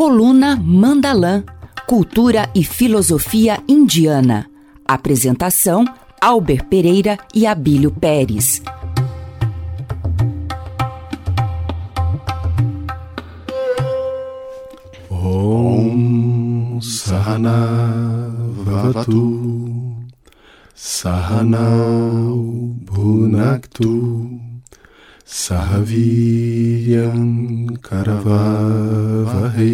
Coluna Mandalã, Cultura e Filosofia Indiana. Apresentação: Albert Pereira e Abílio Pérez. Om Sahana Vavatu Sahanau Bhunaktu Sahaviryam Karavavahe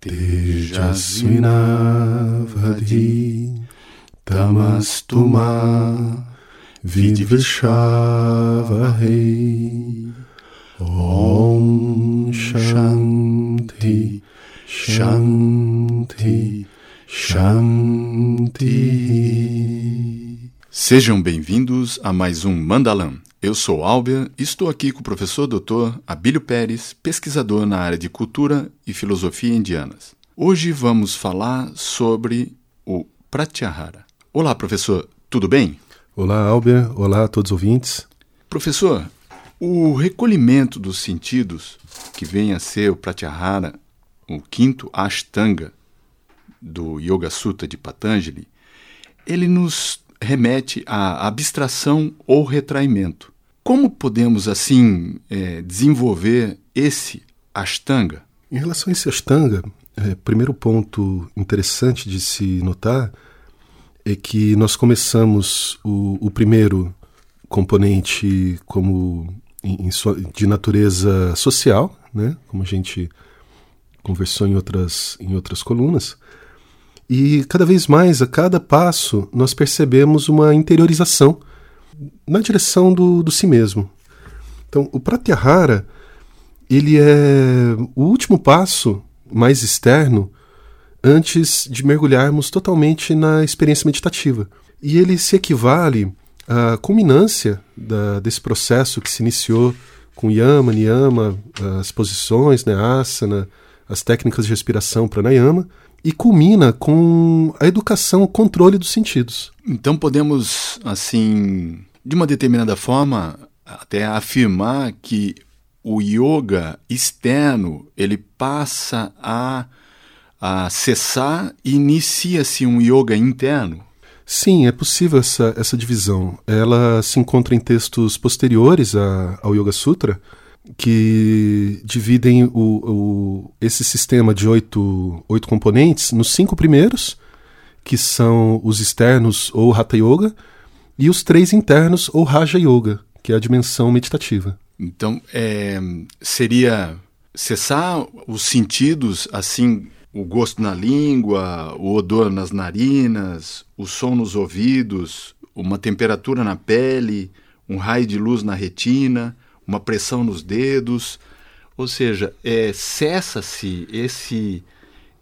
Tejasvinavadhi Tamastuma Vidvishavahe Om Shanti Shanti Shanti Sejam bem-vindos a mais um Mandalam. Eu sou Albia e estou aqui com o professor Dr. Abílio Pérez, pesquisador na área de cultura e filosofia indianas. Hoje vamos falar sobre o Pratyahara. Olá, professor, tudo bem? Olá, Albia. Olá a todos os ouvintes. Professor, o recolhimento dos sentidos, que vem a ser o Pratyahara, o quinto Ashtanga do Yoga Sutta de Patanjali, ele nos remete à abstração ou retraimento. Como podemos, assim, é, desenvolver esse Ashtanga? Em relação a esse Ashtanga, é, primeiro ponto interessante de se notar é que nós começamos o, o primeiro componente como em, em de natureza social, né? como a gente conversou em outras, em outras colunas, e cada vez mais, a cada passo, nós percebemos uma interiorização na direção do, do si mesmo. Então, o Pratyahara, ele é o último passo mais externo antes de mergulharmos totalmente na experiência meditativa. E ele se equivale à culminância da, desse processo que se iniciou com yama, niyama, as posições, né, asana, as técnicas de respiração pranayama, e culmina com a educação, o controle dos sentidos. Então podemos, assim, de uma determinada forma, até afirmar que o yoga externo ele passa a, a cessar e inicia-se um yoga interno. Sim, é possível essa, essa divisão. Ela se encontra em textos posteriores a, ao Yoga Sutra, que dividem o, o, esse sistema de oito, oito componentes nos cinco primeiros, que são os externos ou Hatha Yoga, e os três internos ou Raja Yoga, que é a dimensão meditativa. Então, é, seria cessar os sentidos, assim, o gosto na língua, o odor nas narinas, o som nos ouvidos, uma temperatura na pele, um raio de luz na retina, uma pressão nos dedos, ou seja, é, cessa-se esse,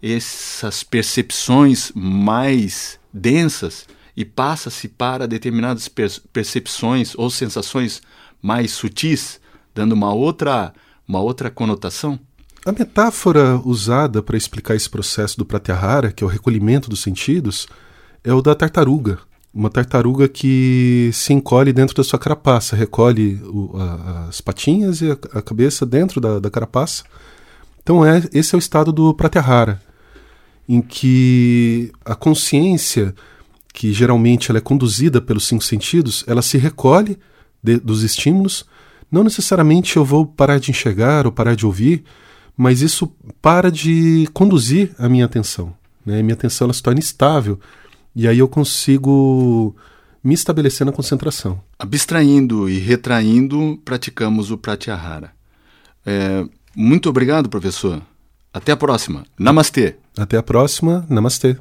essas percepções mais densas e passa-se para determinadas percepções ou sensações mais sutis, dando uma outra, uma outra conotação? A metáfora usada para explicar esse processo do pratyahara, que é o recolhimento dos sentidos, é o da tartaruga uma tartaruga que se encolhe dentro da sua carapaça, recolhe o, a, as patinhas e a, a cabeça dentro da, da, carapaça. Então é esse é o estado do pratyahara, em que a consciência, que geralmente ela é conduzida pelos cinco sentidos, ela se recolhe de, dos estímulos. Não necessariamente eu vou parar de enxergar ou parar de ouvir, mas isso para de conduzir a minha atenção. Né? Minha atenção ela se torna estável e aí eu consigo me estabelecer na concentração. Abstraindo e retraindo, praticamos o Pratyahara. É, muito obrigado, professor. Até a próxima. Namastê. Até a próxima. Namastê.